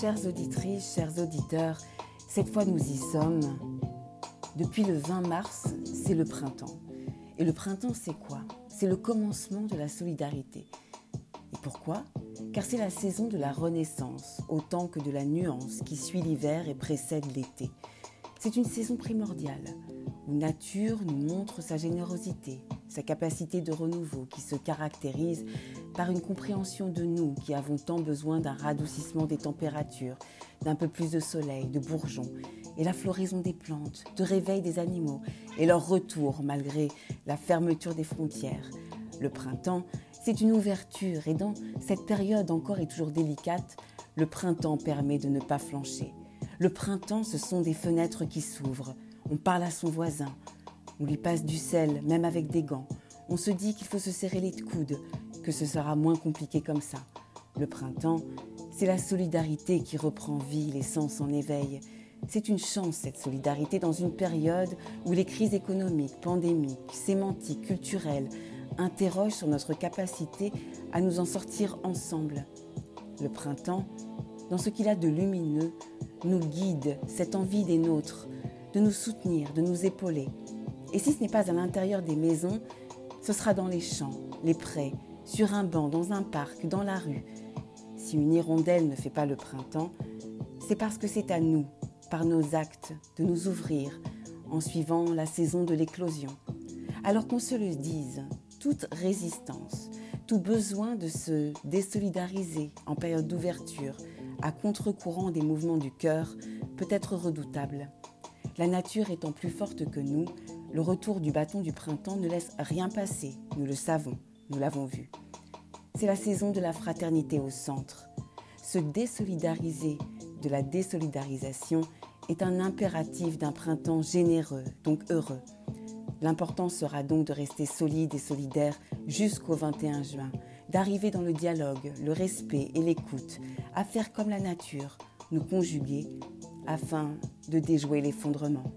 Chères auditrices, chers auditeurs, cette fois nous y sommes. Depuis le 20 mars, c'est le printemps. Et le printemps, c'est quoi? C'est le commencement de la solidarité. Et pourquoi? Car c'est la saison de la renaissance, autant que de la nuance qui suit l'hiver et précède l'été. C'est une saison primordiale, où nature nous montre sa générosité, sa capacité de renouveau qui se caractérise par une compréhension de nous qui avons tant besoin d'un radoucissement des températures, d'un peu plus de soleil, de bourgeons, et la floraison des plantes, de réveil des animaux, et leur retour malgré la fermeture des frontières. Le printemps, c'est une ouverture, et dans cette période encore et toujours délicate, le printemps permet de ne pas flancher. Le printemps, ce sont des fenêtres qui s'ouvrent. On parle à son voisin. On lui passe du sel, même avec des gants. On se dit qu'il faut se serrer les coudes, que ce sera moins compliqué comme ça. Le printemps, c'est la solidarité qui reprend vie, les sens en éveil. C'est une chance, cette solidarité, dans une période où les crises économiques, pandémiques, sémantiques, culturelles interrogent sur notre capacité à nous en sortir ensemble. Le printemps, dans ce qu'il a de lumineux, nous guide cette envie des nôtres de nous soutenir, de nous épauler. Et si ce n'est pas à l'intérieur des maisons, ce sera dans les champs, les prés, sur un banc, dans un parc, dans la rue. Si une hirondelle ne fait pas le printemps, c'est parce que c'est à nous, par nos actes, de nous ouvrir en suivant la saison de l'éclosion. Alors qu'on se le dise, toute résistance, tout besoin de se désolidariser en période d'ouverture, à contre-courant des mouvements du cœur, peut être redoutable. La nature étant plus forte que nous, le retour du bâton du printemps ne laisse rien passer, nous le savons. Nous l'avons vu. C'est la saison de la fraternité au centre. Se désolidariser de la désolidarisation est un impératif d'un printemps généreux, donc heureux. L'important sera donc de rester solide et solidaire jusqu'au 21 juin, d'arriver dans le dialogue, le respect et l'écoute, à faire comme la nature, nous conjuguer afin de déjouer l'effondrement.